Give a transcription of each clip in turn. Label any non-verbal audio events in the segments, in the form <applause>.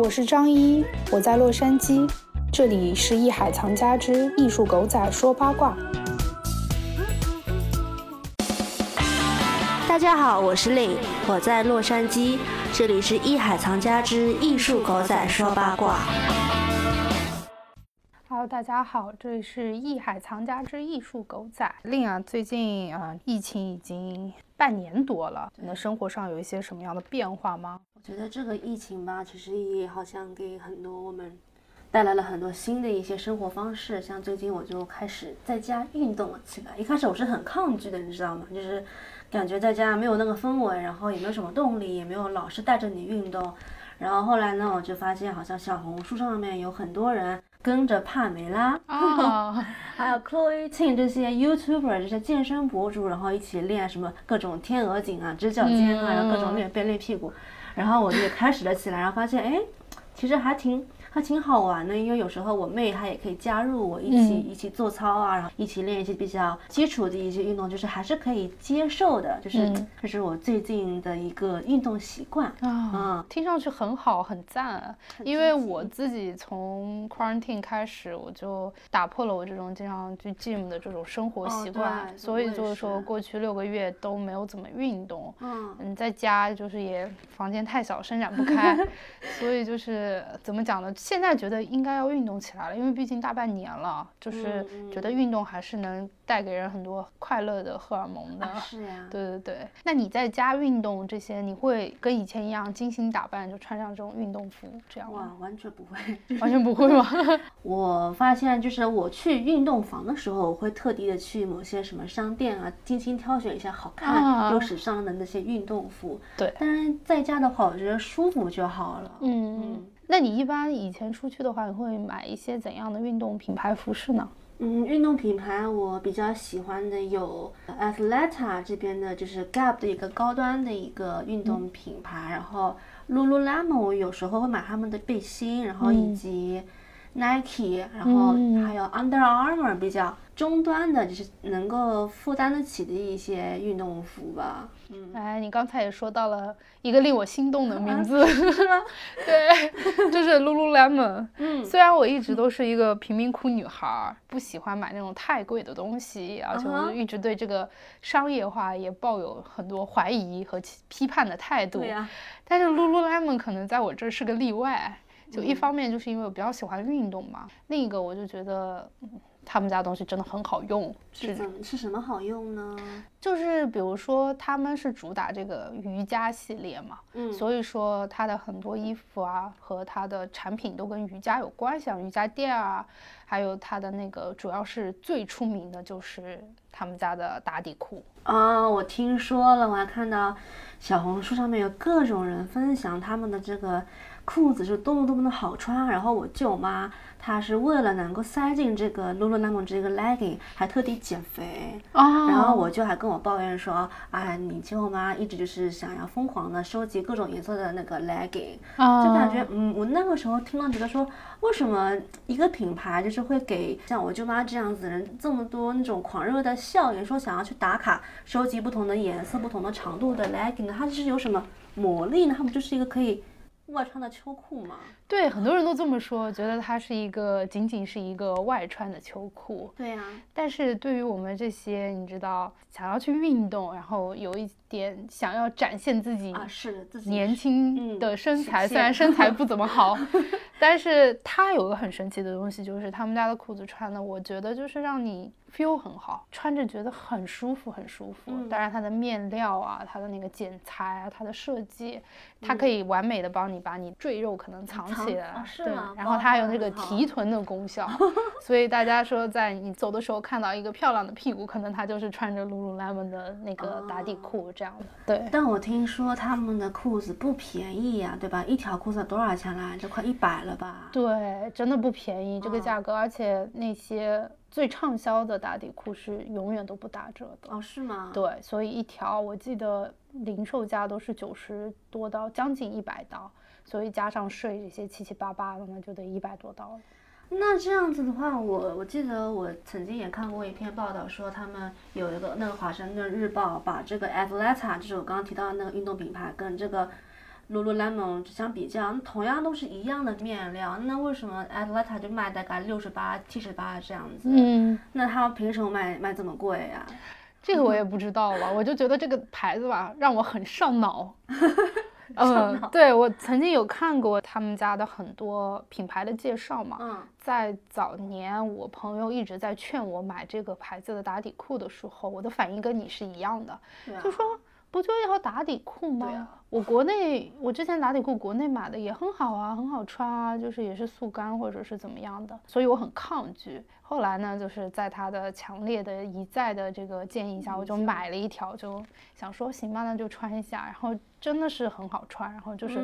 我是张一，我在洛杉矶，这里是艺海藏家之艺术狗仔说八卦。大家好，我是令，我在洛杉矶，这里是艺海藏家之艺术狗仔说八卦。Hello，大家好，这里是艺海藏家之艺术狗仔令啊。最近啊，疫情已经半年多了，你的生活上有一些什么样的变化吗？我觉得这个疫情吧，其实也好像给很多我们带来了很多新的一些生活方式。像最近我就开始在家运动了起来，一开始我是很抗拒的，你知道吗？就是感觉在家没有那个氛围，然后也没有什么动力，也没有老是带着你运动。然后后来呢，我就发现好像小红书上面有很多人跟着帕梅拉，<laughs> 还有 Chloe Ting 这些 YouTuber 这些健身博主，然后一起练什么各种天鹅颈啊、直角肩啊，然后各种练背练屁股。然后我就开始了起来，然后发现哎，其实还挺。还挺好玩的，因为有时候我妹她也可以加入我一起一起做操啊，然后一起练一些比较基础的一些运动，就是还是可以接受的，就是这是我最近的一个运动习惯啊，听上去很好很赞，因为我自己从 quarantine 开始，我就打破了我这种经常去 gym 的这种生活习惯，所以就是说过去六个月都没有怎么运动，嗯，在家就是也房间太小伸展不开，<laughs> 所以就是怎么讲呢？现在觉得应该要运动起来了，因为毕竟大半年了，就是觉得运动还是能。带给人很多快乐的荷尔蒙的，<laughs> 是呀，对对对。那你在家运动这些，你会跟以前一样精心打扮，就穿上这种运动服这样吗？哇，完全不会，<laughs> 完全不会吗？<laughs> 我发现就是我去运动房的时候，我会特地的去某些什么商店啊，精心挑选一下好看又时尚的那些运动服。对，但是在家的话，我觉得舒服就好了。嗯嗯。那你一般以前出去的话，你会买一些怎样的运动品牌服饰呢？嗯，运动品牌我比较喜欢的有 Athleta 这边的，就是 Gap 的一个高端的一个运动品牌，然后 Lululemon 我有时候会买他们的背心，然后以及 Nike，然后还有 Under Armour 比较。中端的，就是能够负担得起的一些运动服吧。嗯，哎，你刚才也说到了一个令我心动的名字，<laughs> 是吗？<laughs> 对，就是 Lululemon。嗯，虽然我一直都是一个贫民窟女孩，不喜欢买那种太贵的东西，而且我一直对这个商业化也抱有很多怀疑和批判的态度。对呀。但是 Lululemon 可能在我这儿是个例外，就一方面就是因为我比较喜欢运动嘛，另一个我就觉得。他们家东西真的很好用，是怎是什么好用呢？就是比如说他们是主打这个瑜伽系列嘛，嗯，所以说它的很多衣服啊和它的产品都跟瑜伽有关系，像瑜伽垫啊，还有它的那个主要是最出名的就是他们家的打底裤啊，我听说了，我还看到小红书上面有各种人分享他们的这个裤子是多么多么的好穿，然后我舅妈。她是为了能够塞进这个 Lululemon 这个 legging，还特地减肥。哦。然后我就还跟我抱怨说，哎，你舅妈一直就是想要疯狂的收集各种颜色的那个 legging，就感觉，嗯，我那个时候听了觉得说，为什么一个品牌就是会给像我舅妈这样子人这么多那种狂热的效应，说想要去打卡收集不同的颜色、不同的长度的 legging，它就是有什么魔力呢？它不就是一个可以卧穿的秋裤吗？对，很多人都这么说，觉得它是一个仅仅是一个外穿的秋裤。对呀，但是对于我们这些你知道想要去运动，然后有一点想要展现自己啊，是自己年轻的身材，虽然身材不怎么好，<laughs> 但是它有个很神奇的东西，就是他们家的裤子穿的，我觉得就是让你 feel 很好，穿着觉得很舒服，很舒服。当然它的面料啊，它的那个剪裁啊，它的设计，它可以完美的帮你把你赘肉可能藏。起来，对，然后它还有那个提臀的功效，<laughs> 所以大家说在你走的时候看到一个漂亮的屁股，可能它就是穿着 lululemon 的那个打底裤这样的。对，但我听说他们的裤子不便宜呀，对吧？一条裤子多少钱来？就快一百了吧？对，真的不便宜这个价格，而且那些最畅销的打底裤是永远都不打折的。哦，是吗？对，所以一条我记得零售价都是九十多刀，将近一百刀。所以加上税这些七七八八的，那就得一百多刀了。那这样子的话，我我记得我曾经也看过一篇报道，说他们有一个那个华盛顿日报把这个 Athleta，就是我刚刚提到的那个运动品牌，跟这个 Lululemon 相比较，那同样都是一样的面料，那为什么 Athleta 就卖大概六十八、七十八这样子？嗯，那它凭什么卖卖这么贵呀、这个我也不知道了，我就觉得这个牌子吧，让我很上脑。<laughs> <laughs> 嗯，对我曾经有看过他们家的很多品牌的介绍嘛，嗯。在早年我朋友一直在劝我买这个牌子的打底裤的时候，我的反应跟你是一样的，就说不就一条打底裤吗？啊。我国内我之前打底裤国内买的也很好啊，很好穿啊，就是也是速干或者是怎么样的，所以我很抗拒。后来呢，就是在他的强烈的一再的这个建议下，我就买了一条，就想说行吧，那就穿一下，然后真的是很好穿，然后就是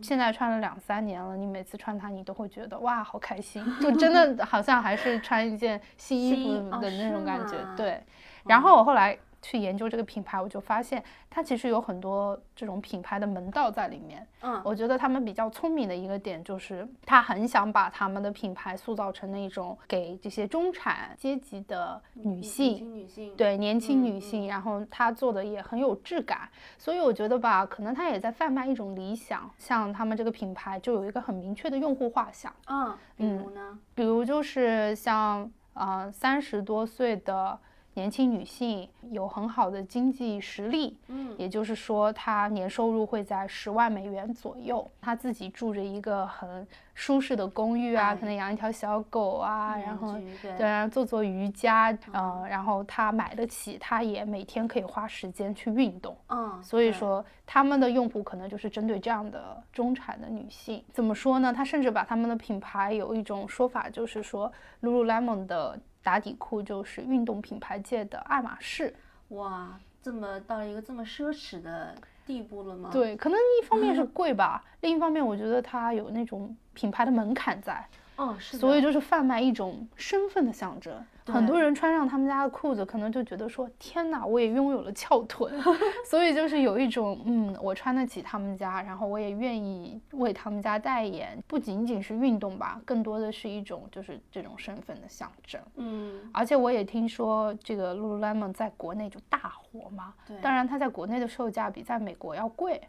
现在穿了两三年了，你每次穿它，你都会觉得哇，好开心，就真的 <laughs> 好像还是穿一件新衣服的那种感觉。对，然后我后来去研究这个品牌，我就发现它其实有很多这种品牌的门道在里面。嗯我觉得他们比较聪明的一个点就是，他很想把他们的品牌塑造成那种给这些中产阶级的女年性轻女性，对年轻嗯女性，然后他做的也很有质感，所以我觉得吧，可能他也在贩卖一种理想。像他们这个品牌就有一个很明确的用户画像，嗯，比如呢？比如就是像呃三十多岁的年轻女性，有很好的经济实力，嗯。也就是说她年收入会在十万美元左右，她自己住着一个很舒适的公寓啊，哎可能养一条小狗啊，然后居对对，然后做做瑜伽，嗯，然后他买得起，他也每天可以花时间去运动。嗯，所以说，他们的用户可能就是针对这样的中产的女性。怎么说呢？他甚至把他们的品牌有一种说法，就是说，Lululemon 的打底裤就是运动品牌界的爱马仕。哇，这么到了一个这么奢侈的地步了吗？，对，可能一方面是 <laughs> 贵吧，另一方面我觉得它有那种品牌的门槛在，哦，是的，所以就是贩卖一种身份的象征。很多人穿上他们家的裤子，可能就觉得说：“天哪，我也拥有了翘臀。<laughs> ”所以就是有一种，嗯，我穿得起他们家，然后我也愿意为他们家代言，不仅仅是运动吧，更多的是一种就是这种身份的象征。嗯，而且我也听说这个 Lululemon 在国内就大火嘛，对。当然它在国内的售价比在美国要贵，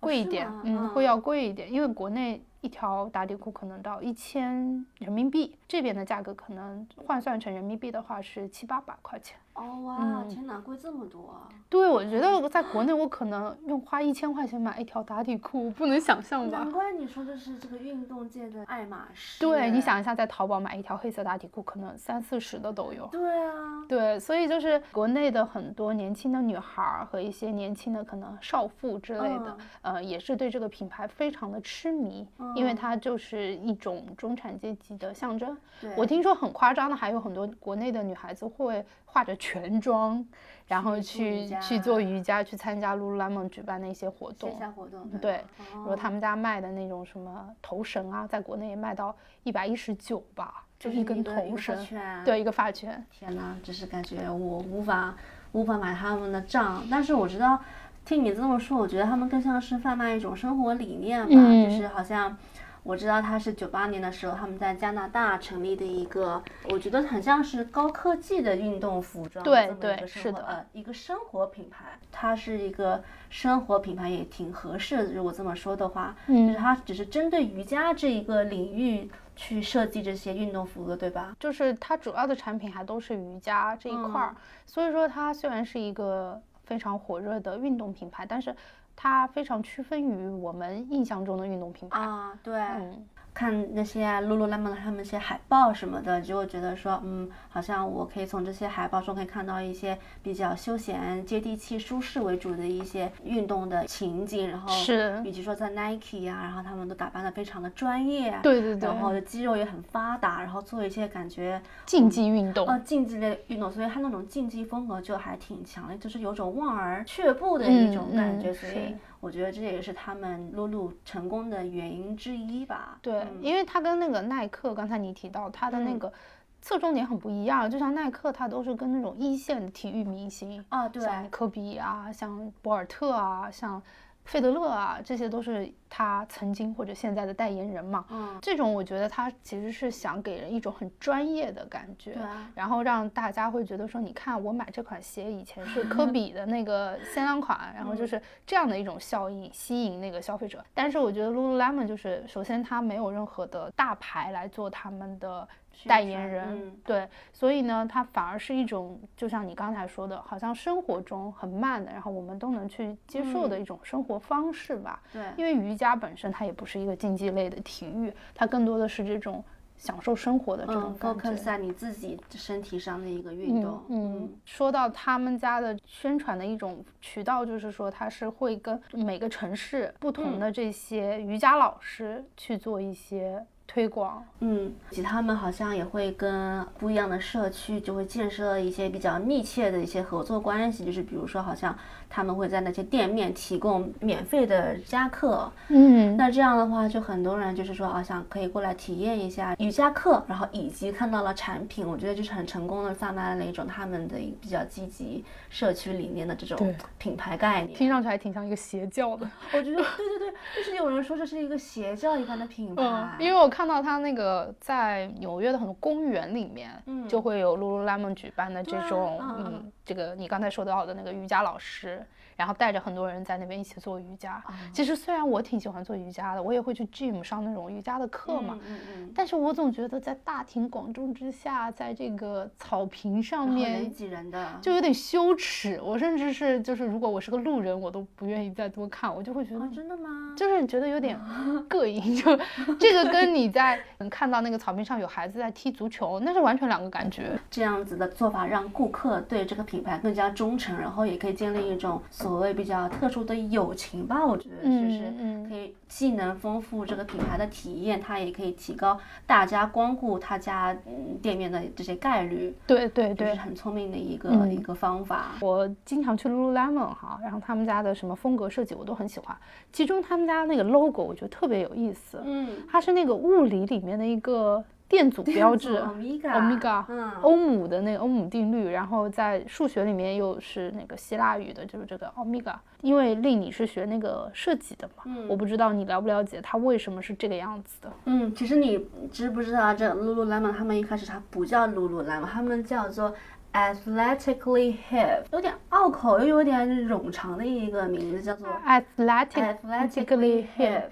贵一点，吗？嗯，会要贵一点，因为国内一条打底裤可能到一千人民币，这边的价格可能换算成人民币的话是七八百块钱。哦哇，嗯天哪，贵这么多啊！对，我觉得在国内我可能用花一千块钱买一条打底裤，不能想象吧难？怪你说这是这个运动界的爱马仕。对，你，想一下，在淘宝买一条黑色打底裤，可能三四十的都有。对啊，对，所以就是国内的很多年轻的女孩儿和一些年轻的可能少妇之类的，呃，也是对这个品牌非常的痴迷，因为嗯它就是一种中产阶级的象征。我听说很夸张的，还有很多国内的女孩子会化着全妆，然后去去去做瑜伽，去参加 Lululemon 举办的一些活动线。下活动，对吧，如他们家卖的那种什么头绳啊，在国内也卖到一百一十九吧，就就是一根头绳，对，一个发圈。天呐，只是感觉我无法无法买他们的账，但是我知道，听你这么说，我觉得他们更像是贩卖一种生活理念吧，嗯就是好像。我知道他是九八年的时候，他们在加拿大成立的一个，我觉得很像是高科技的运动服装，对这么一对个生是的活呃，一个生活品牌，它是一个生活品牌，也挺合适的。如果这么说的话，嗯就是它只是针对瑜伽这一个领域去设计这些运动服的，对吧？就是它主要的产品还都是瑜伽这一块儿，所以说它虽然是一个非常火热的运动品牌，但是它非常区分于我们印象中的运动品牌。啊，对，嗯，看那些 Lululemon 的他们一些海报什么的，就会觉得说，嗯，好像我可以从这些海报中可以看到一些比较休闲、接地气、舒适为主的一些运动的情景，然后是。以及说在 Nike 啊，然后他们都打扮的非常的专业，对对对。然后肌肉也很发达，然后做一些感觉竞技运动。呃竞技类运动，所以他那种竞技风格就还挺强的，就是有种望而却步的一种感觉，嗯嗯所以是我觉得这也是他们露露成功的原因之一吧。对，嗯因为它跟那个耐克，刚才你提到它的那嗯个侧重点很不一样，就像耐克，它都是跟那种一线的体育明星，啊，对，像科比啊，像博尔特啊，像费德勒啊，这些都是他曾经或者现在的代言人嘛。嗯，这种我觉得他其实是想给人一种很专业的感觉，然后让大家会觉得说，你看我买这款鞋以前是科 <laughs> 比的那个限量款，然后就是这样的一种效应吸引那个消费者。但是我觉得 Lululemon 就是首先它没有任何的大牌来做他们的。代言人对，所以呢，它反而是一种，就像你刚才说的，好像生活中很慢的，然后我们都能去接受的一种生活方式吧。对，因为瑜伽本身它也不是一个竞技类的体育，它更多的是这种享受生活的这种感觉。focus 在你自己身体上的一个运动。嗯，说到他们家的宣传的一种渠道，就是说它是会跟每个城市不同的这些瑜伽老师去做一些。推广，嗯，及他们好像也会跟不一样的社区就会建设一些比较密切的一些合作关系，就是比如说好像他们会在那些店面提供免费的加课，嗯，那这样的话就很多人就是说啊想可以过来体验一下瑜伽课，然后以及看到了产品，我觉得就是很成功的放大了一种他们的比较积极社区理念的这种品牌概念，听上去还挺像一个邪教的，我觉得对对对，就是有人说这是一个邪教一般的品牌，因为我。看到他那个在纽约的很多公园里面，就会有 Lululemon 举办的这种，嗯，这个你刚才说到的那个瑜伽老师。然后带着很多人在那边一起做瑜伽。其实虽然我挺喜欢做瑜伽的，我也会去 gym 上那种瑜伽的课嘛。嗯嗯。但是我总觉得在大庭广众之下，在这个草坪上面，人挤人的，就有点羞耻。我甚至是就是如果我是个路人，我都不愿意再多看，我就会觉得真的吗？就是觉得有点 <laughs> 膈应。就这个跟你在能看到那个草坪上有孩子在踢足球，那是完全两个感觉。这样子的做法让顾客对这个品牌更加忠诚，然后也可以建立一种。所谓比较特殊的友情吧，我觉得就是可以既能丰富这个品牌的体验，它也可以提高大家光顾他家店面的这些概率。对对对，是很聪明的一个一个方法。我经常去 Lululemon 哈，然后他们家的什么风格设计我都很喜欢，其中他们家那个 logo 我觉得特别有意思。嗯，它是那个物理里面的一个。电阻标志，omega，嗯，欧姆的那个欧姆定律，然后在数学里面又是那个希腊语的，就是这个欧米伽。因为令你是学那个设计的嘛，嗯，我不知道你了不了解它为什么是这个样子的。嗯，其实你知不知道这 lululemon 他们一开始它不叫 lululemon，他们叫做 athletically hip，有点拗口又有点冗长的一个名字，叫做 athletically hip。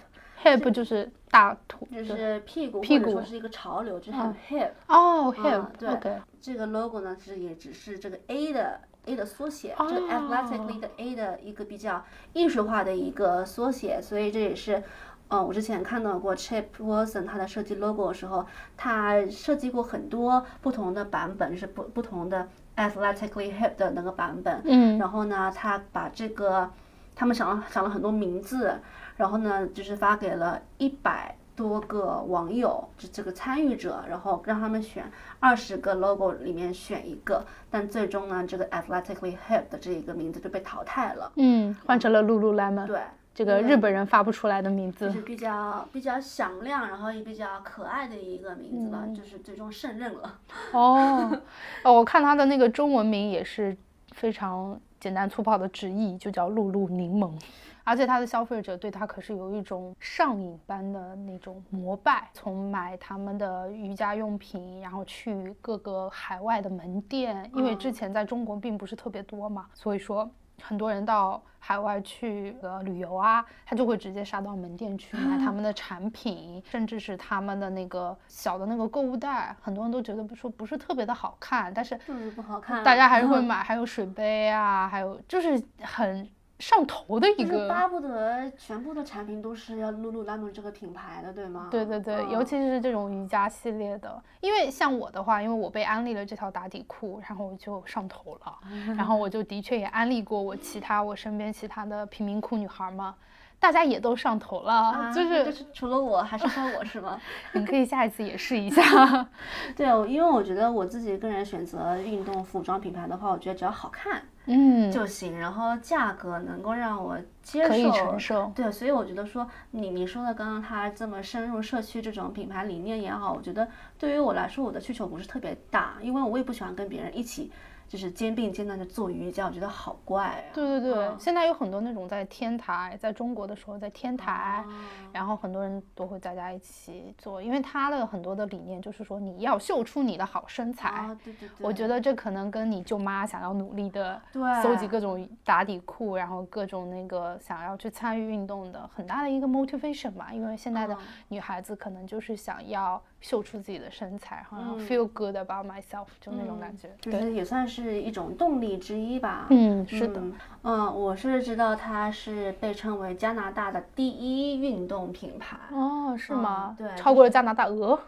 hip 就是大腿，就是屁股，屁股说是一个潮流，就很 hip。哦，hip，对。这个 logo 呢，是也只是这个 A 的 A 的缩写，这个 athletically 的 A 的一个比较艺术化的一个缩写，所以这也是，嗯，我之前看到过 Chip Wilson 他的设计 logo 的时候，他设计过很多不同的版本，是不不同的 athletically hip 的那个版本。嗯。然后呢，他把这个，他们想了想了很多名字。然后呢，就是发给了一百多个网友，这这个参与者，然后让他们选二十个 logo 里面选一个，但最终呢，这个 athletically hip 的这一个名字就被淘汰了，嗯，换成了 lululemon，对，这个日本人发不出来的名字，就是比较比较响亮，然后也比较可爱的一个名字吧，就是最终胜任了。哦，哦，我看他的那个中文名也是非常简单粗暴的直译，就叫露露柠檬。而且他的消费者对他可是有一种上瘾般的那种膜拜，从买他们的瑜伽用品，然后去各个海外的门店，因为之前在中国并不是特别多嘛，所以说很多人到海外去呃旅游啊，他就会直接杀到门店去买他们的产品，甚至是他们的那个小的那个购物袋，很多人都觉得不说不是特别的好看，但是就是不好看，大家还是会买，还有水杯啊，还有就是很。上头的一个，巴不得全部的产品都是要 lululemon 这个品牌的，对吗？对对对，尤其是这种瑜伽系列的，因为像我的话，因为我被安利了这条打底裤，然后我就上头了，<laughs> 然后我就的确也安利过我其他我身边其他的贫民窟女孩嘛。大家也都上头了，就是除了我还是说我是吗？<laughs> 你可以下一次也试一下。<laughs> 对，因为我觉得我自己个人选择运动服装品牌的话，我觉得只要好看，嗯就行，然后价格能够让我接受，可以承受。对，所以我觉得说你你说的刚刚他这么深入社区这种品牌理念也好，我觉得对于我来说我的需求不是特别大，因为我也不喜欢跟别人一起。就是肩并肩的做瑜伽，我觉得好怪啊。对对对，嗯现在有很多那种在天台，在中国的时候在天台，哦然后很多人都会大家一起做，因为他的很多的理念就是说你要秀出你的好身材。啊，对对对，我觉得这可能跟你舅妈想要努力的对搜集各种打底裤，然后各种那个想要去参与运动的很大的一个 motivation 吧。因为现在的嗯女孩子可能就是想要秀出自己的身材，然后嗯 feel good about myself，就那种感觉。对，就是也算是一种动力之一吧。嗯，是的。嗯，嗯，我是知道它是被称为加拿大的第一运动品牌。哦，是吗？对超过了加拿大鹅。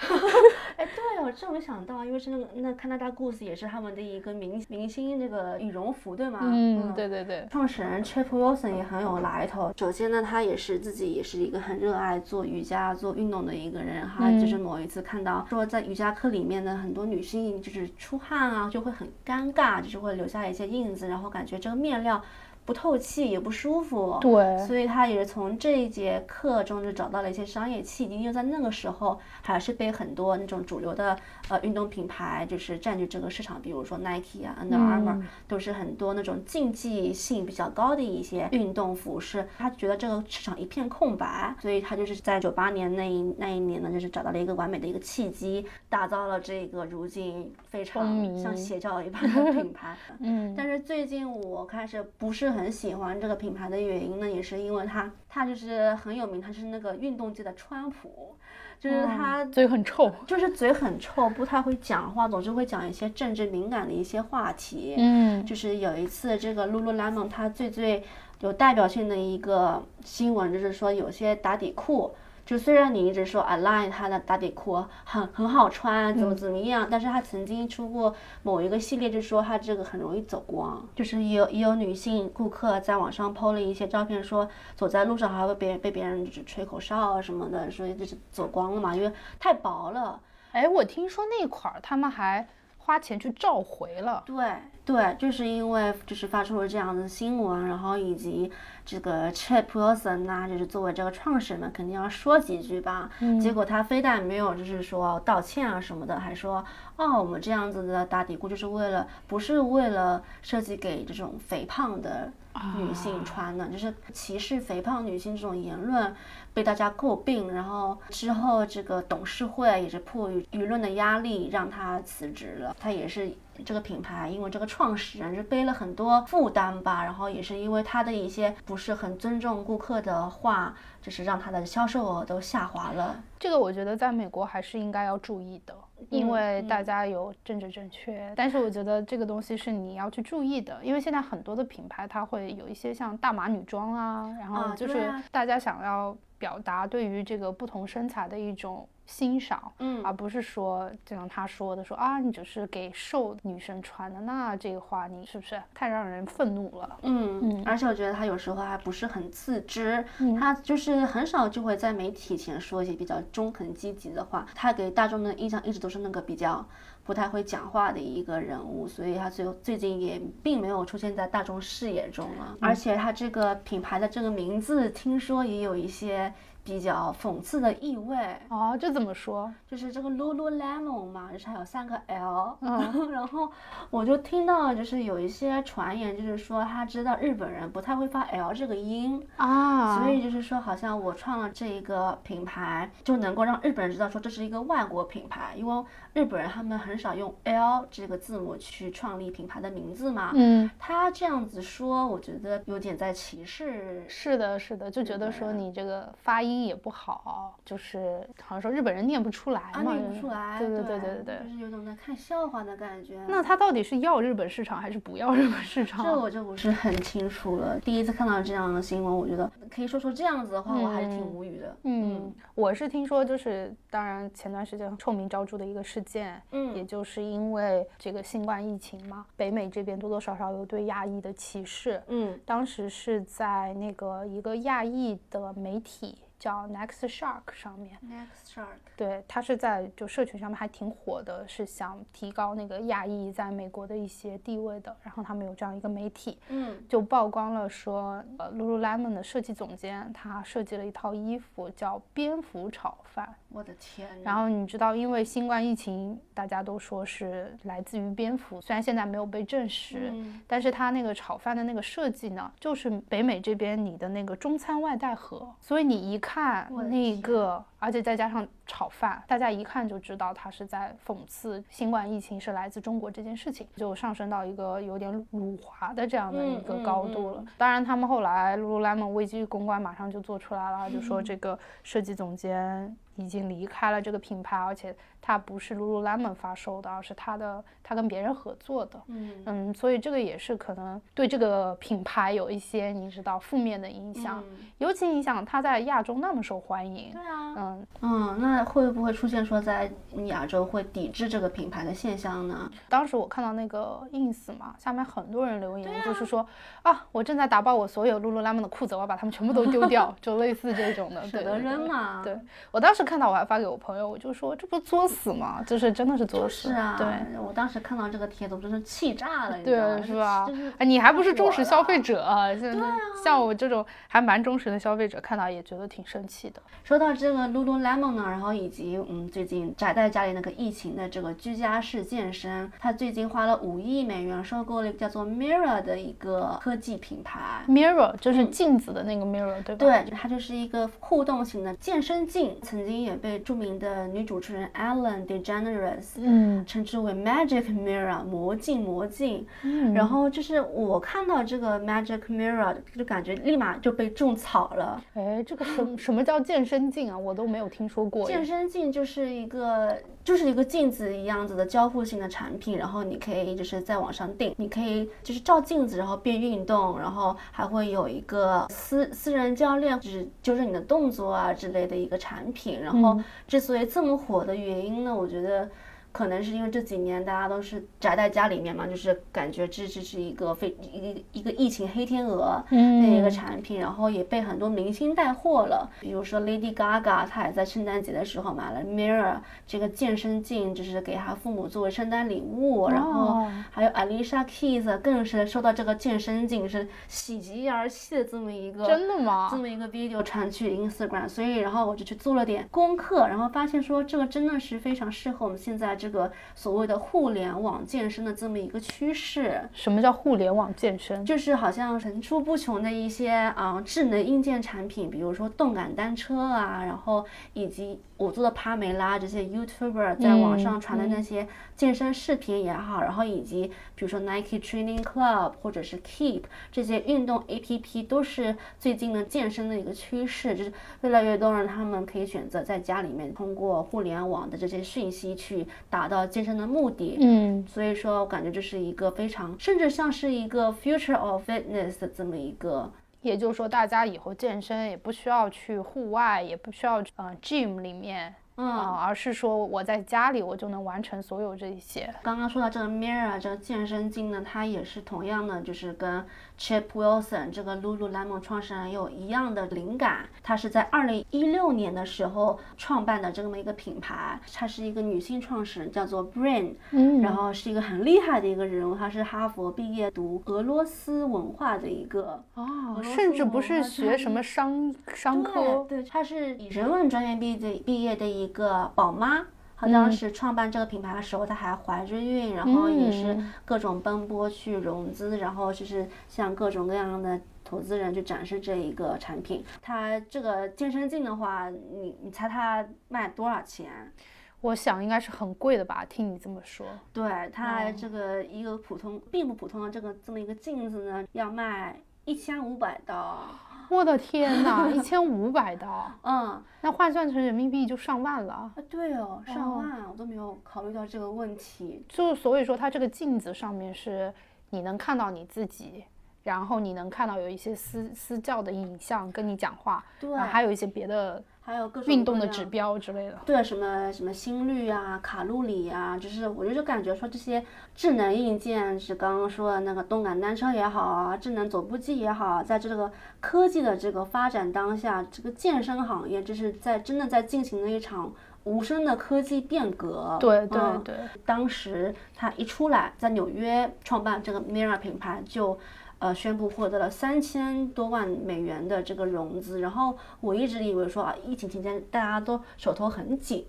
<laughs> 哎，对，我真没想到，因为是那个那 Canada Goose 也是他们的一个明明星那个羽绒服，对吗？嗯，对对对。创始人 Chip Wilson 也很有来头。首先呢，他也是自己也是一个很热爱做瑜伽、做运动的一个人。哈，就是某一次看到说在瑜伽课里面呢，很多女性就是出汗啊，就会很尴尬，就是会留下一些印子，然后感觉这个面料。不透气也不舒服，对。所以他也是从这一节课中就找到了一些商业契机，因为在那个时候还是被很多那种主流的呃运动品牌就是占据这个市场，比如说 Nike 啊、Under Armour、都是很多那种竞技性比较高的一些运动服饰，他觉得这个市场一片空白，所以他就是在九八年那一那一年呢，就是找到了一个完美的一个契机，打造了这个如今非常像邪教一般的 <laughs> 品牌。嗯，但是最近我开始不是很喜欢这个品牌的原因呢，也是因为它它就是很有名，它是那个运动界的川普，就是他嘴很臭。<laughs> 就是嘴很臭，不太会讲话，总是会讲一些政治敏感的一些话题。嗯，就是有一次这个 Lululemon 它最最有代表性的一个新闻，就是说有些打底裤。就虽然你一直说 Align 它的打底裤很很好穿，怎么怎么样，但是它曾经出过某一个系列，就说它这个很容易走光，就是也有也有女性顾客在网上 PO 了一些照片，说走在路上还会被被别人就是吹口哨啊什么的，所以就是走光了嘛，因为太薄了。哎，我听说那块儿他们还花钱去召回了。对对，就是因为就是发出了这样的新闻，然后以及这个 Chip Wilson 呐、就是作为这个创始人嘛，肯定要说几句吧。结果他非但没有就是说道歉啊什么的，还说哦，我们这样子的打底裤就是为了不是为了设计给这种肥胖的女性穿的，就是歧视肥胖女性这种言论被大家诟病，然后之后这个董事会也是迫于舆论的压力让他辞职了。他也是这个品牌，因为这个创始人是背了很多负担吧，然后也是因为他的一些不是很尊重顾客的话，就是让他的销售额都下滑了。这个我觉得在美国还是应该要注意的，因嗯为大家有政治正确，但是我觉得这个东西是你要去注意的，因为现在很多的品牌它会有一些像大码女装啊，然后就是大家想要表达对于这个不同身材的一种欣赏，嗯而不是说就像他说的说啊你只是给瘦女生穿的，那这个话你是不是太让人愤怒了？嗯嗯，而且我觉得他有时候还不是很自知，嗯他就是很少就会在媒体前说一些比较中肯积极的话。他给大众的印象一直都是那个比较不太会讲话的一个人物，所以他最后最近也并没有出现在大众视野中了。而且他这个品牌的这个名字，听说也有一些比较讽刺的意味。哦，这怎么说？就是这个 Lululemon 嘛，就是还有三个 L，、嗯 <laughs> 然后我就听到就是有一些传言，就是说他知道日本人不太会发 L 这个音，啊，所以就是说好像我创了这一个品牌，就能够让日本人知道说这是一个外国品牌，因为日本人他们很少用 L 这个字母去创立品牌的名字嘛。嗯。他这样子说，我觉得有点在歧视是的，是的，就觉得说你这个发音也不好，就是好像说日本人念不出来啊，嘛，念不出来，对对对对对对就是有种在看笑话的感觉。那他到底是要日本市场还是不要日本市场？这我就不是很清楚了。第一次看到这样的新闻，我觉得可以说说这样子的话，我还是挺无语的。嗯，我是听说，就是当然前段时间臭名昭著的一个事件，嗯也就是因为这个新冠疫情嘛，北美这边多多少少有对亚裔的歧视。嗯当时是在那个一个亚裔的媒体叫 Next Shark 上面。Next Shark，对，它是在就社群上面还挺火的，是想提高那个亚裔在美国的一些地位的。然后他们有这样一个媒体，嗯，就曝光了说，呃，Lululemon 的设计总监他设计了一套衣服叫蝙蝠炒饭。我的天，然后你知道，因为新冠疫情，大家都说是来自于蝙蝠，虽然现在没有被证实，嗯但是它那个炒饭的那个设计呢，就是北美这边你的那个中餐外带盒，所以你一看我的那个，而且再加上炒饭，大家一看就知道他是在讽刺新冠疫情是来自中国这件事情，就上升到一个有点辱华的这样的一个高度了。嗯当然，他们后来 Lululemon 危机公关马上就做出来了，就说这个设计总监已经离开了这个品牌，而且它不是 Lululemon 发售的，而是他的他跟别人合作的。嗯嗯，所以这个也是可能对这个品牌有一些你知道负面的影响，嗯尤其影响它在亚洲那么受欢迎。对啊，嗯，嗯，那会不会出现说在亚洲会抵制这个品牌的现象呢？当时我看到那个 ins 嘛，下面很多人留言，啊就是说啊，我正在打包我所有 lululemon 的裤子，我要把它们全部都丢掉，<laughs> 就类似这种的。舍得扔嘛？对我当时看到我还发给我朋友，我就说这不是作死吗？就是真的是作死。是啊，对。我当时看到这个帖子，我真是气炸了，你知道吗？对，是吧就是？哎，你还不是忠实消费者啊？像啊像我这种还蛮忠实的消费者，看到也觉得挺生气的。说到这个 Lululemon 呢，然后以及嗯最近宅在家里那个疫情的这个居家式健身，他最近花了五亿美元收购了一个叫做 Mirror 的一个科技品牌。Mirror 就是镜子的那个 mirror，对吧？对，它就是一个互动型的健身镜，曾经也被著名的女主持人 Ellen DeGeneres 嗯称之为 Magic Mirror 魔镜魔镜。嗯，然后就是我看到这个 Magic Mirror，就感觉立马就被种草了。哎，这个什 <laughs> 什么叫健身镜啊？我都没有听说过。健身镜就是一个就是一个镜子一样子的交互性的产品，然后你可以就是在网上订，你可以就是照镜子，然后变运动，然后还会有一个私私人教练，就是纠正你的动作啊之类的一个产品。然后之所以这么火的原因呢，我觉得。可能是因为这几年大家都是宅在家里面嘛，就是感觉这这是一个非一个一个疫情黑天鹅的一个嗯产品，然后也被很多明星带货了。比如说 Lady Gaga，她也在圣诞节的时候买了 Mirror 这个健身镜，就是给她父母作为圣诞礼物。然后哦还有 Alicia Keys 更是收到这个健身镜是喜极而泣的这么一个真的吗这？么一个 video 传去 Instagram，所以然后我就去做了点功课，然后发现说这个真的是非常适合我们现在这个所谓的互联网健身的这么一个趋势。什么叫互联网健身？就是好像层出不穷的一些啊、智能硬件产品，比如说动感单车啊，然后以及我做的帕梅拉这些 YouTuber 在网上传的那些健身视频也好，然后以及比如说 Nike Training Club 或者是 Keep 这些运动 APP 都是最近的健身的一个趋势，就是越来越多人他们可以选择在家里面通过互联网的这些讯息去达到健身的目的。嗯，所以说，我感觉这是一个非常，甚至像是一个 future of fitness 的这么一个，也就是说，大家以后健身也不需要去户外，也不需要呃 gym 里面啊、嗯，而是说我在家里我就能完成所有这一些。刚刚说到这个 Mirror 这个健身镜呢，它也是同样的，就是跟 Chip Wilson 这个 Lululemon 创始人有一样的灵感。他是在二零一六年的时候创办的这么一个品牌，她是一个女性创始人，叫做 Brain，嗯然后是一个很厉害的一个人物，她是哈佛毕业读俄罗斯文化的一个哦甚至不是学什么商商科，对，对，她是以人文专业毕业的毕业的一个宝妈。她当嗯时创办这个品牌的时候，她还怀着孕，然后也是嗯各种奔波去融资，然后就是向各种各样的投资人去展示这一个产品。她这个健身镜的话，你你猜它卖多少钱？我想应该是很贵的吧？听你这么说，对，它哦这个一个普通并不普通的这个这么一个镜子呢，要卖一千五百刀。我的天 <laughs> 呐，一千五百刀，嗯，那换算成人民币就上万了。啊，对哦，上哦万，我都没有考虑到这个问题。就所以说，它这个镜子上面是你能看到你自己，然后你能看到有一些私私教的影像跟你讲话，对然后还有一些别的还有各种运动的指标之类的。对，什么什么心率啊、卡路里啊，就是我就是感觉说这些智能硬件，是刚刚说的那个动感单车也好啊，智能走步机也好，在这个科技的这个发展当下，这个健身行业就是在真的在进行了一场无声的科技变革。对对嗯对，当时他一出来，在纽约创办这个 Mira 品牌就。呃，宣布获得了三千多万美元的这个融资，然后我一直以为说啊，疫情期间大家都手头很紧，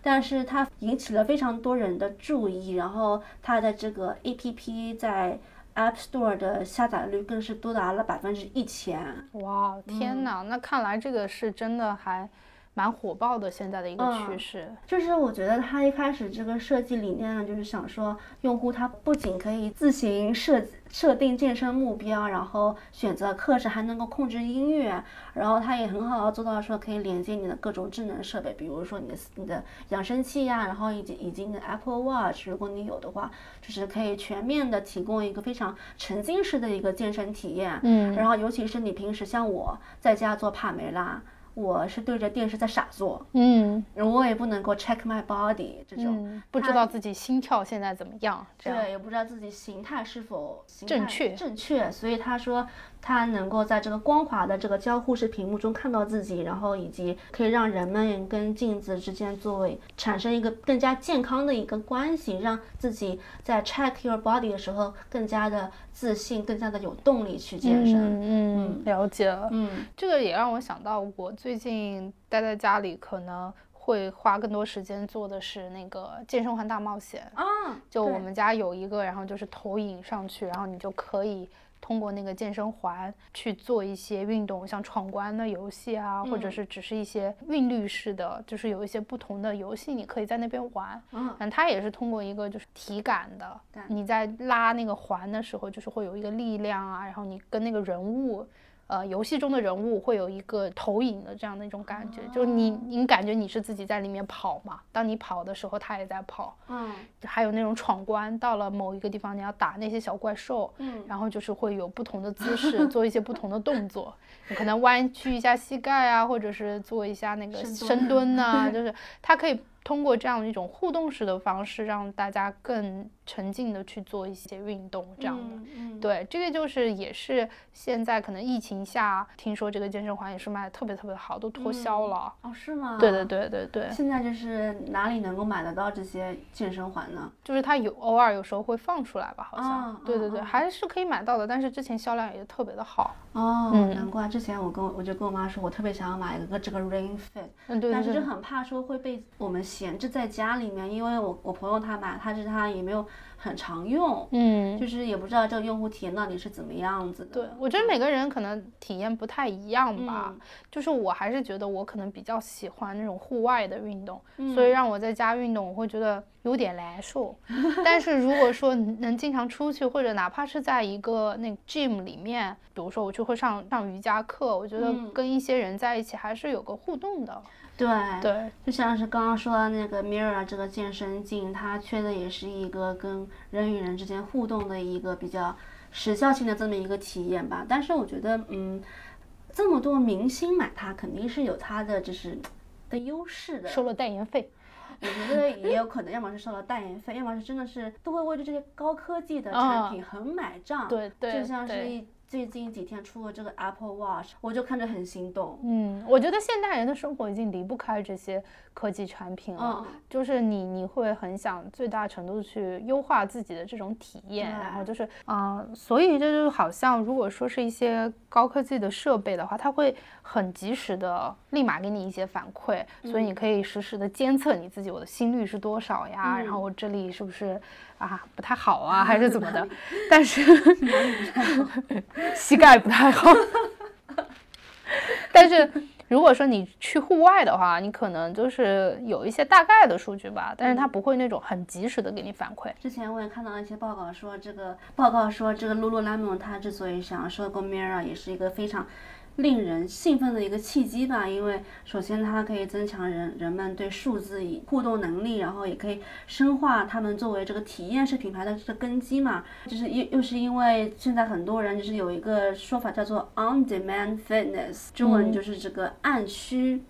但是它引起了非常多人的注意，然后它的这个 APP 在 App Store 的下载率更是多达了百分之一千。哇，天呐，那看来这个是真的还蛮火爆的，现在的一个嗯趋势。就是我觉得它一开始这个设计理念呢，就是想说，用户他不仅可以自行设设定健身目标，然后选择课程，还能够控制音乐，然后它也很好的做到说可以连接你的各种智能设备，比如说你的你的扬声器呀、然后以及以及你的 Apple Watch，如果你有的话，就是可以全面的提供一个非常沉浸式的一个健身体验。嗯，然后尤其是你平时像我在家做帕梅拉，我是对着电视在傻做。嗯我也不能够 check my body 这种，嗯，不知道自己心跳现在怎么样，这样。对，也不知道自己形态是否正确正确，所以他说他能够在这个光滑的这个交互式屏幕中看到自己，然后以及可以让人们跟镜子之间作为产生一个更加健康的一个关系，让自己在 check your body 的时候更加的自信，更加的有动力去健身。嗯嗯，了解了。嗯这个也让我想到，我最近待在家里，可能会花更多时间做的是那个健身环大冒险。啊，就我们家有一个，然后就是投影上去，然后你就可以通过那个健身环去做一些运动，像闯关的游戏啊，或者嗯是只是一些韵律式的，就是有一些不同的游戏，你可以在那边玩。嗯嗯，它也是通过一个就是体感的，你在拉那个环的时候，就是会有一个力量啊，然后你跟那个人物。呃，游戏中的人物会有一个投影的这样的一种感觉，就是你你感觉你是自己在里面跑嘛，当你跑的时候，他也在跑，嗯。还有那种闯关，到了某一个地方你要打那些小怪兽，嗯然后就是会有不同的姿势，<laughs> 做一些不同的动作，你可能弯曲一下膝盖啊，或者是做一下那个深蹲深蹲呐、<laughs> 就是它可以通过这样一种互动式的方式，让大家更沉浸的去做一些运动，这样的。嗯嗯对，这个就是也是现在可能疫情下，听说这个健身环也是卖的特别特别好，都脱销了。哦，是吗？对对。对对对，现在就是哪里能够买得到这些健身环呢？就是它有偶尔有时候会放出来吧，好像。啊对对对，还是可以买到的，但是之前销量也特别的好。哦，嗯难怪之前我跟我我就跟我妈说，我特别想要买一个这个 Ring Fit，嗯，对但。是就很怕说会被我们闲置在家里面，因为我我朋友他买，他是他也没有很常用，嗯，就是也不知道这个用户体验到底是怎么样子的。对，我觉得每个人可能体验不太一样吧。嗯就是我还是觉得我可能比较喜欢那种户外的运动，嗯所以让我在家运动，我会觉得有点难受。<laughs> 但是如果说能经常出去，或者哪怕是在一个那个 gym 里面，比如说我就会上上瑜伽课，我觉得嗯跟一些人在一起还是有个互动的。对对，就像是刚刚说的那个 Mirror 这个健身镜，它缺的也是一个跟人与人之间互动的一个比较时效性的这么一个体验吧。但是我觉得，嗯，这么多明星买它，肯定是有它的就是的优势的。收了代言费。我觉得也有可能，要么是收了代言费，要么是真的是都会为这些高科技的产品很买账。对对就像是一最近几天出了这个 Apple Watch，我就看着很心动。嗯，我觉得现代人的生活已经离不开这些科技产品了，嗯。就是你你会很想最大程度去优化自己的这种体验，然后就是啊、呃所以这就好像如果说是一些高科技的设备的话，它会很及时的立马给你一些反馈，所以你可以实时的监测你自己我的心率是多少呀，然后我这里是不是啊不太好啊，<laughs> 还是怎么的？但是 <laughs> 膝盖不太好。<laughs> 但是如果说你去户外的话，你可能就是有一些大概的数据吧，但是它不会那种很及时的给你反馈。之前我也看到一些报告说，这个报告说这个 Lululemon 它之所以想收购 Mirror，也是一个非常令人兴奋的一个契机吧。因为首先它可以增强人人们对数字以互动能力，然后也可以深化他们作为这个体验式品牌的这个根基嘛。就是又又是因为现在很多人就是有一个说法叫做 on demand fitness，中文就是这个按需。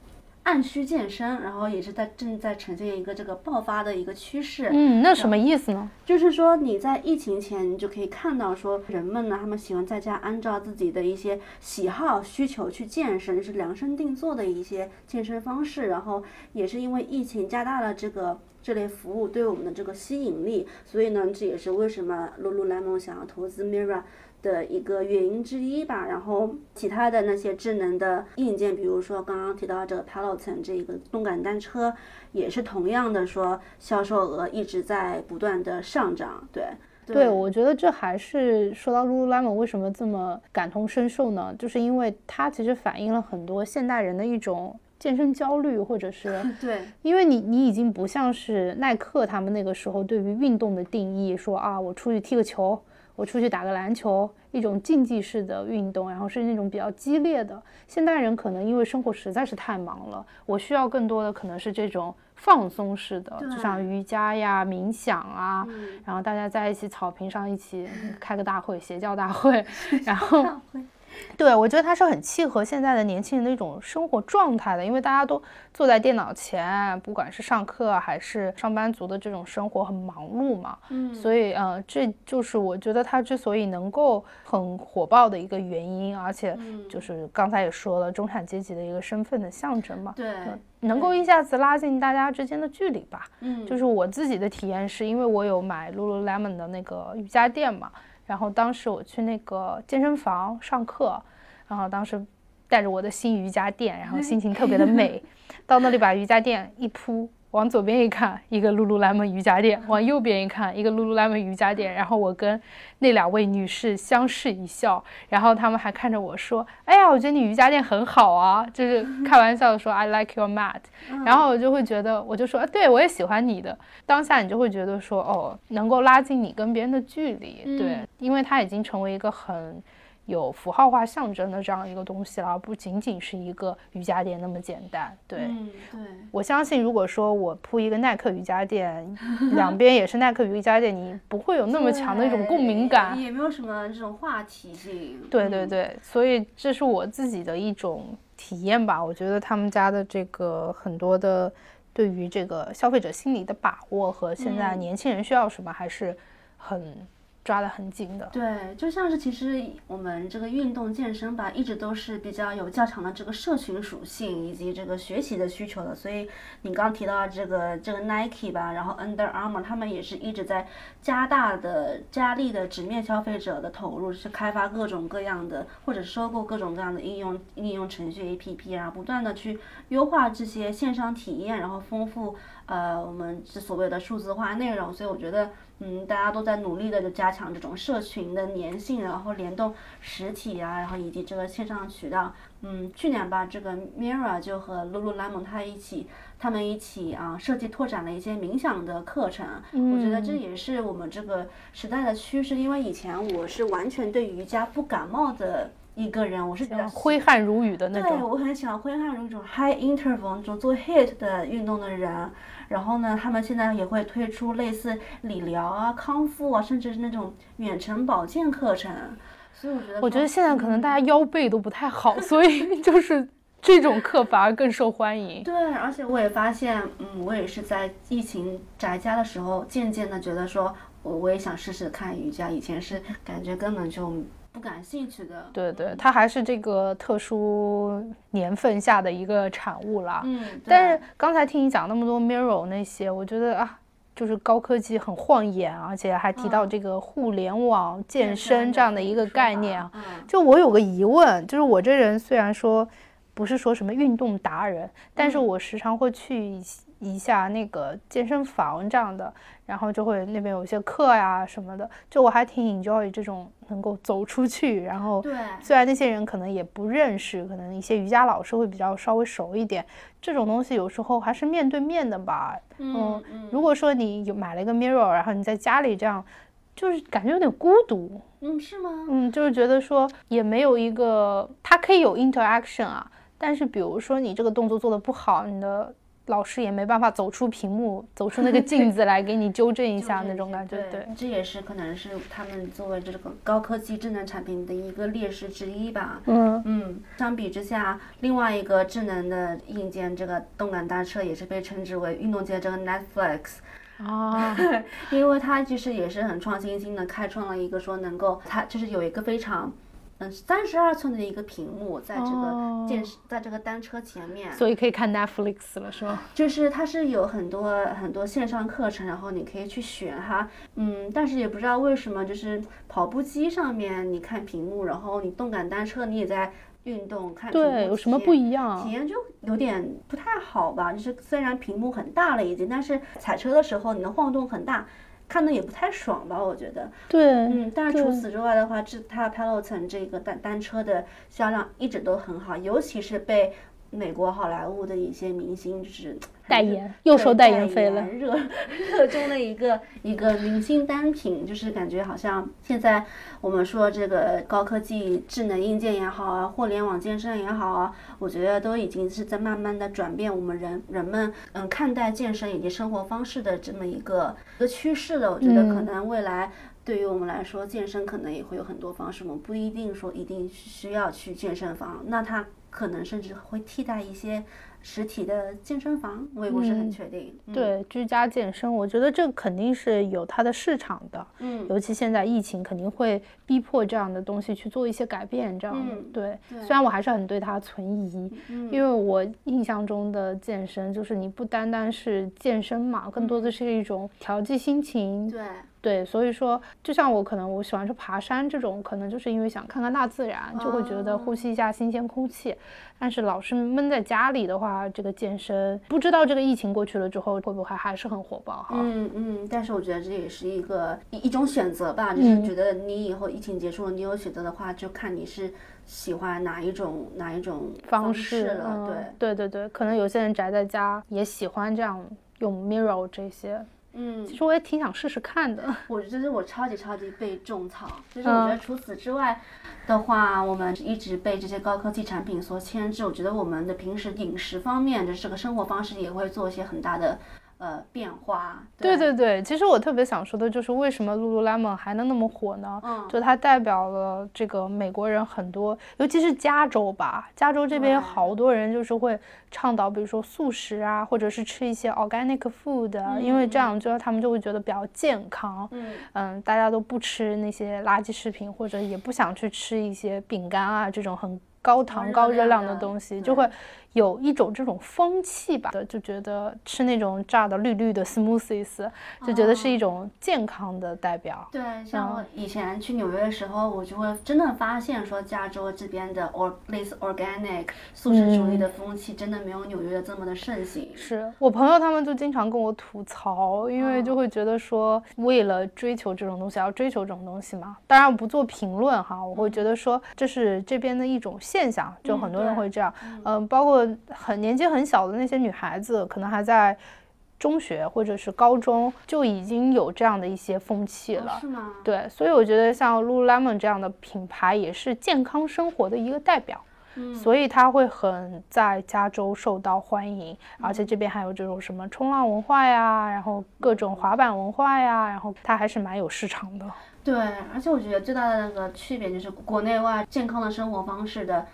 按需健身，然后也是在正在呈现一个这个爆发的一个趋势。嗯，那什么意思呢？就是说你在疫情前，你就可以看到说人们呢，他们喜欢在家按照自己的一些喜好需求去健身，是量身定做的一些健身方式。然后也是因为疫情加大了这个这类服务对我们的这个吸引力，所以呢，这也是为什么 Lululemon 想要投资 Mirror。的一个原因之一吧，然后其他的那些智能的硬件，比如说刚刚提到这个 Peloton 这个动感单车，也是同样的说销售额一直在不断的上涨。对，对我觉得这还是说到 Lululemon 为什么这么感同身受呢？就是因为它其实反映了很多现代人的一种健身焦虑，或者是 <laughs> 对，因为你你已经不像是耐克他们那个时候对于运动的定义，说啊我出去踢个球。我出去打个篮球，一种竞技式的运动，然后是那种比较激烈的。现代人可能因为生活实在是太忙了，我需要更多的可能是这种放松式的，就像瑜伽呀、冥想啊，然后大家在一起草坪上一起开个大会，邪教大会，<laughs> 然后。对，我觉得它是很契合现在的年轻人的一种生活状态的，因为大家都坐在电脑前，不管是上课还是上班族的这种生活很忙碌嘛，嗯，所以呃，这就是我觉得它之所以能够很火爆的一个原因，而且就是刚才也说了，中产阶级的一个身份的象征嘛，对，能够一下子拉近大家之间的距离吧，嗯，就是我自己的体验是因为我有买 Lululemon 的那个瑜伽垫嘛。然后当时我去那个健身房上课，然后当时带着我的新瑜伽垫，然后心情特别的美，<laughs> 到那里把瑜伽垫一铺。往左边一看，一个 Lululemon 瑜伽垫；往右边一看，一个 Lululemon 瑜伽垫。然后我跟那两位女士相视一笑，然后他们还看着我说：“哎呀，我觉得你瑜伽垫很好啊。”就是 <laughs> 开玩笑的说 “I like your mat”。然后我就会觉得，我就说：“对我也喜欢你的。”当下你就会觉得说：“哦，能够拉近你跟别人的距离。”对，因为它已经成为一个很。有符号化象征的这样一个东西了，而不仅仅是一个瑜伽垫那么简单。对，对，我相信，如果说我铺一个耐克瑜伽垫，<laughs> 两边也是耐克瑜伽垫，你不会有那么强的一种共鸣感，也没有什么这种话题性。对对对，所以这是我自己的一种体验吧。我觉得他们家的这个很多的对于这个消费者心理的把握和现在年轻人需要什么，还是很。抓得很紧的，对，就像是其实我们这个运动健身吧，一直都是比较有较强的这个社群属性以及这个学习的需求的。所以你刚提到这个这个 Nike 吧，然后 Under Armour 他们也是一直在加大的加力的直面消费者的投入，是开发各种各样的或者收购各种各样的应用应用程序 APP，然后不断的去优化这些线上体验，然后丰富呃我们这所谓的数字化内容。所以我觉得。嗯，大家都在努力的就加强这种社群的粘性，然后联动实体啊，然后以及这个线上渠道。嗯，去年吧，这个 Mira 就和 Lululemon 他一起，他们一起啊设计拓展了一些冥想的课程。嗯，我觉得这也是我们这个时代的趋势，因为以前我是完全对瑜伽不感冒的一个人，我是比较挥汗如雨的那种。对，我很喜欢挥汗如雨这种 high interval 那种做 hit 的运动的人。然后呢，他们现在也会推出类似理疗啊、康复啊，甚至是那种远程保健课程。所以我觉得，我觉得现在可能大家腰背都不太好，所以就是这种课反而更受欢迎。<laughs> 对，而且我也发现，嗯，我也是在疫情宅家的时候，渐渐的觉得说，我我也想试试看瑜伽。以前是感觉根本就。不感兴趣的，对对，它还是这个特殊年份下的一个产物啦。嗯，但是刚才听你讲那么多 mirror 那些，我觉得啊，就是高科技很晃眼，而且还提到这个互联网健身这样的一个概念啊。就我有个疑问，就是我这人虽然说不是说什么运动达人，但是我时常会去一下那个健身房这样的。然后就会那边有一些课呀什么的，就我还挺 enjoy 这种能够走出去。然后，对，虽然那些人可能也不认识，可能一些瑜伽老师会比较稍微熟一点。这种东西有时候还是面对面的吧。嗯，如果说你有买了一个 mirror，然后你在家里这样，就是感觉有点孤独。嗯，是吗？嗯，就是觉得说也没有一个，它可以有 interaction 啊，但是比如说你这个动作做的不好，你的。老师也没办法走出屏幕，走出那个镜子来给你纠正一下那种感觉。对，这也是可能是他们作为这个高科技智能产品的一个劣势之一吧。嗯嗯，相比之下，另外一个智能的硬件，这个动感单车也是被称之为运动界这个 Netflix。哦，<laughs> 因为它其实也是很创新性的，开创了一个说能够，它就是有一个非常。嗯，三十二寸的一个屏幕，在这个电视，在这个单车前面，所以可以看 Netflix 了，是吗？就是它是有很多很多线上课程，然后你可以去选哈，嗯，但是也不知道为什么，就是跑步机上面你看屏幕，然后你动感单车你也在运动看对，有什么不一样？体验就有点不太好吧？就是虽然屏幕很大了已经，但是踩车的时候你的晃动很大。看的也不太爽吧，我觉得。对。嗯，但是除此之外的话，这它 Peloton 这个单单车的销量一直都很好，尤其是被。美国好莱坞的一些明星就是代言，又收代言费了。热 <laughs> 热衷的一个一个明星单品，就是感觉好像现在我们说这个高科技、智能硬件也好啊，互联网健身也好啊，我觉得都已经是在慢慢的转变我们人人们嗯看待健身以及生活方式的这么一个一个趋势了。我觉得可能未来对于我们来说，健身可能也会有很多方式，我们不一定说一定需要去健身房，那它。可能甚至会替代一些实体的健身房，我也不是很确定。对，居家健身，我觉得这肯定是有它的市场的。嗯，尤其现在疫情肯定会逼迫这样的东西去做一些改变。这样，对。虽然我还是很对它存疑，因为我印象中的健身就是你不单单是健身嘛，更多的是一种调剂心情。对。对，所以说，就像我可能我喜欢去爬山这种，可能就是因为想看看大自然，就会觉得呼吸一下新鲜空气。但是老是闷在家里的话，这个健身不知道这个疫情过去了之后会不会还是很火爆哈？嗯嗯，但是我觉得这也是一个一一种选择吧，就是觉得你以后疫情结束了，你有选择的话，就看你是喜欢哪一种哪一种方式了。对对对对，可能有些人宅在家也喜欢这样用 Mirror 这些。嗯，其实我也挺想试试看的。<laughs> 我觉得我超级超级被种草。就是我觉得除此之外的话，我们一直被这些高科技产品所牵制。我觉得我们的平时饮食方面的这个生活方式也会做一些很大的。呃，变化。对对对，其实我特别想说的就是，为什么 Lululemon 还能那么火呢？嗯，就它代表了这个美国人很多，尤其是加州吧，加州这边好多人就是会倡导，比如说素食啊，或者是吃一些 organic food，因为这样就他们就会觉得比较健康。嗯嗯，大家都不吃那些垃圾食品，或者也不想去吃一些饼干啊这种很。高糖高热量的东西就会有一种这种风气吧，就觉得吃那种炸的绿绿的 smoothies，就觉得是一种健康的代表。对，像我以前去纽约的时候，我就会真的发现说，加州这边的 or 类似 organic 素食主义的风气，真的没有纽约的这么的盛行。是我朋友他们就经常跟我吐槽，因为就会觉得说，为了追求这种东西，要追求这种东西嘛。当然我不做评论哈，我会觉得说，这是这边的一种。现象就很多人会这样，嗯，包括很年纪很小的那些女孩子，可能还在中学或者是高中就已经有这样的一些风气了，是吗？对，所以我觉得像 Lululemon 这样的品牌也是健康生活的一个代表，嗯，所以它会很在加州受到欢迎，而且这边还有这种什么冲浪文化呀，然后各种滑板文化呀，然后它还是蛮有市场的。对，而且我觉得最大的那个区别就是国内外健康的生活方式的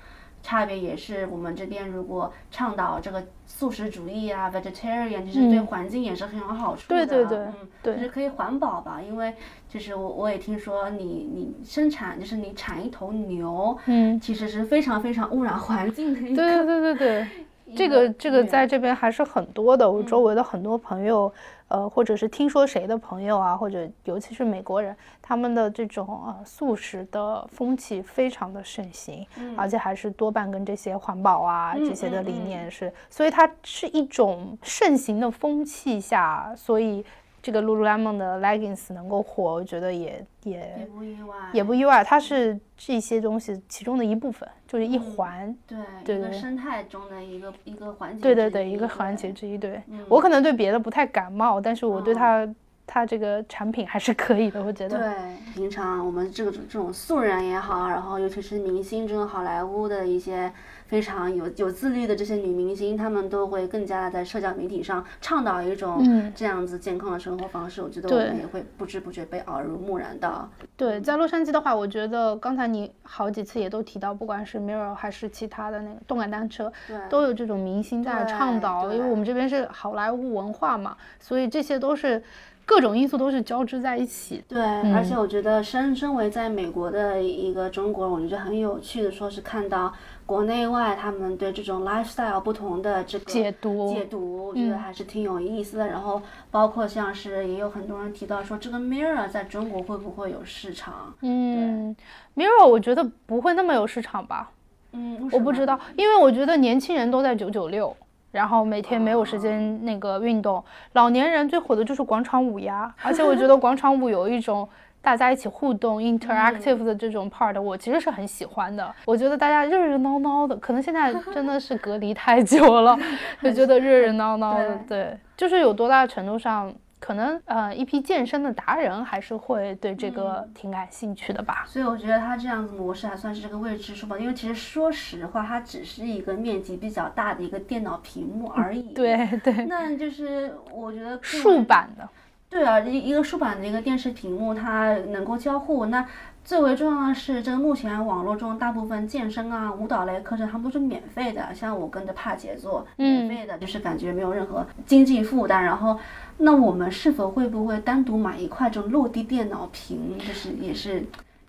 差别，也是我们这边如果倡导这个素食主义啊，vegetarian，就是对环境也是很有好处的。对对对，嗯，就是可以环保吧，因为就是我我也听说你你生产就是你产一头牛，嗯，其实是非常非常污染环境的一个。对对对对对，这个这个在这边还是很多的，我周围的很多朋友。呃，或者是听说谁的朋友啊，或者尤其是美国人，他们的这种呃素食的风气非常的盛行，而且还是多半跟这些环保啊这些的理念是，所以它是一种盛行的风气下，所以。这个 Lululemon 的 leggings 能够火，我觉得也也也不意外，也不意外。它是这些东西其中的一部分，就是一环，对，一个生态中的一个一个环节。对对对，一个环节之一。对我可能对别的不太感冒，但是我对它它这个产品还是可以的，我觉得。对，平常我们这个这种素人也好，然后尤其是明星这种好莱坞的一些。非常有有自律的这些女明星，她们都会更加的在社交媒体上倡导一种这样子健康的生活方式。我觉得我们也会不知不觉被耳濡目染到。对，在洛杉矶的话，我觉得刚才你好几次也都提到，不管是 Mirror 还是其他的那个动感单车，都有这种明星在倡导。因为我们这边是好莱坞文化嘛，所以这些都是。各种因素都是交织在一起。对，而且我觉得身身为在美国的一个中国人，我觉得很有趣的，说是看到国内外他们对这种 lifestyle 不同的这个解读，解读，我觉得还是挺有意思的。然后包括像是也有很多人提到说，这个 mirror 在中国会不会有市场？嗯，mirror 我觉得不会那么有市场吧。嗯，我不知道，因为我觉得年轻人都在九九六。然后每天没有时间那个运动，老年人最火的就是广场舞呀，而且我觉得广场舞有一种大家一起互动 interactive 的这种 part，我其实是很喜欢的。我觉得大家热热闹闹的，可能现在真的是隔离太久了，<laughs> 就觉得热热闹闹的，<laughs> 对，就是有多大程度上。可能呃，一批健身的达人还是会对这个挺感兴趣的吧。所以我觉得他这样子模式还算是这个未知数吧。因为其实说实话，它只是一个面积比较大的一个电脑屏幕而已。对对。那就是我觉得竖版的。对啊，一一个竖版的一个电视屏幕，它能够交互。那最为重要的是，这个目前网络中大部分健身啊、舞蹈类课程，他们都是免费的。像我跟着帕姐做，免费的，就是感觉没有任何经济负担。然后。那我们是否会不会单独买一块这种落地电脑屏，就是也是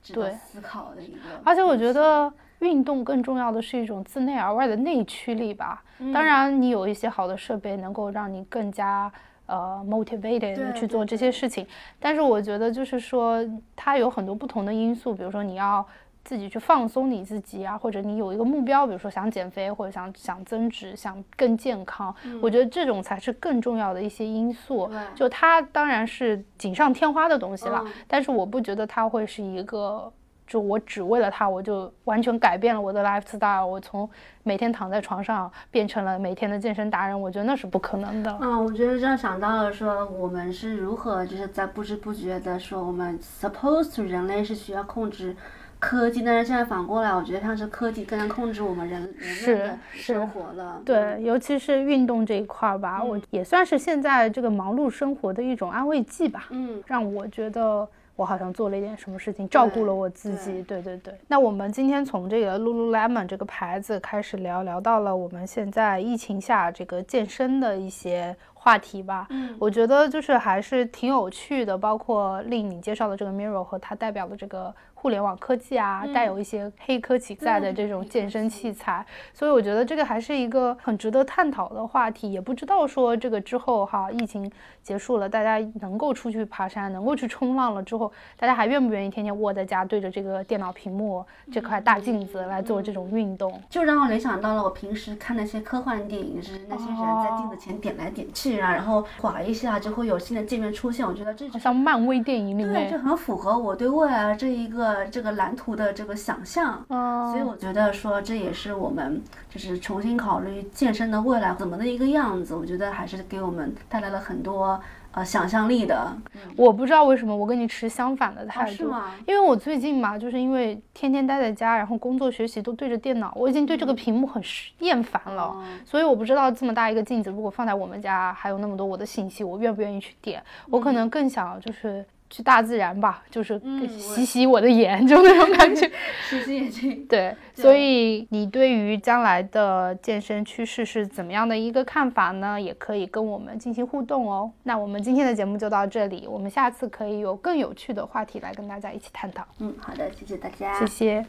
值得思考的一个。而且我觉得运动更重要的是一种自内而外的内驱力吧。当然，你有一些好的设备能够让你更加呃 motivated 去做这些事情，但是我觉得就是说它有很多不同的因素，比如说你要。自己去放松你自己啊，或者你有一个目标，比如说想减肥或者想想增值、想更健康，我觉得这种才是更重要的一些因素。就它当然是锦上添花的东西了，但是我不觉得它会是一个，就我只为了它，我就完全改变了我的 lifestyle，我从每天躺在床上变成了每天的健身达人，我觉得那是不可能的。嗯，我觉得这样想到了说，我们是如何就是在不知不觉的说，我们 supposed to 人类是需要控制。科技，但是现在反过来，我觉得像是科技更加控制我们人人类的生活了。对，尤其是运动这一块儿吧，我也算是现在这个忙碌生活的一种安慰剂吧。嗯，让我觉得我好像做了一点什么事情，照顾了我自己。对对对。那我们今天从这个 Lululemon 这个牌子开始聊，聊到了我们现在疫情下这个健身的一些话题吧。嗯，我觉得就是还是挺有趣的，包括令你介绍的这个 Mirror 和它代表的这个。互联网科技啊，带有一些黑科技在的这种健身器材，所以我觉得这个还是一个很值得探讨的话题。也不知道说这个之后哈，疫情结束了，大家能够出去爬山，能够去冲浪了之后，大家还愿不愿意天天窝在家对着这个电脑屏幕这块大镜子来做这种运动？就让我联想到了我平时看那些科幻电影，就是那些人在镜子前点来点去啊，然后划一下就会有新的界面出现。我觉得这就像漫威电影里面，对，就很符合我对未来这一个。这个蓝图的这个想象，所以我觉得说这也是我们就是重新考虑健身的未来怎么的一个样子。我觉得还是给我们带来了很多呃想象力的。我不知道为什么我跟你持相反的态度，是吗？因为我最近嘛，就是因为天天待在家，然后工作学习都对着电脑，我已经对这个屏幕很厌烦了。所以我不知道这么大一个镜子，如果放在我们家，还有那么多我的信息，我愿不愿意去点？我可能更想就是。去大自然吧，就是洗洗我的眼，<laughs> 就那种感觉。<laughs> 洗洗眼睛。对，所以你对于将来的健身趋势是怎么样的一个看法呢？也可以跟我们进行互动哦。那我们今天的节目就到这里，我们下次可以有更有趣的话题来跟大家一起探讨。嗯，好的，谢谢大家。谢谢。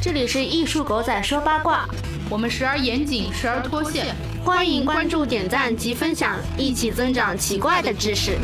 这里是艺术狗仔说八卦，我们时而严谨，时而脱线，欢迎关注、点赞及分享，一起增长奇怪的知识。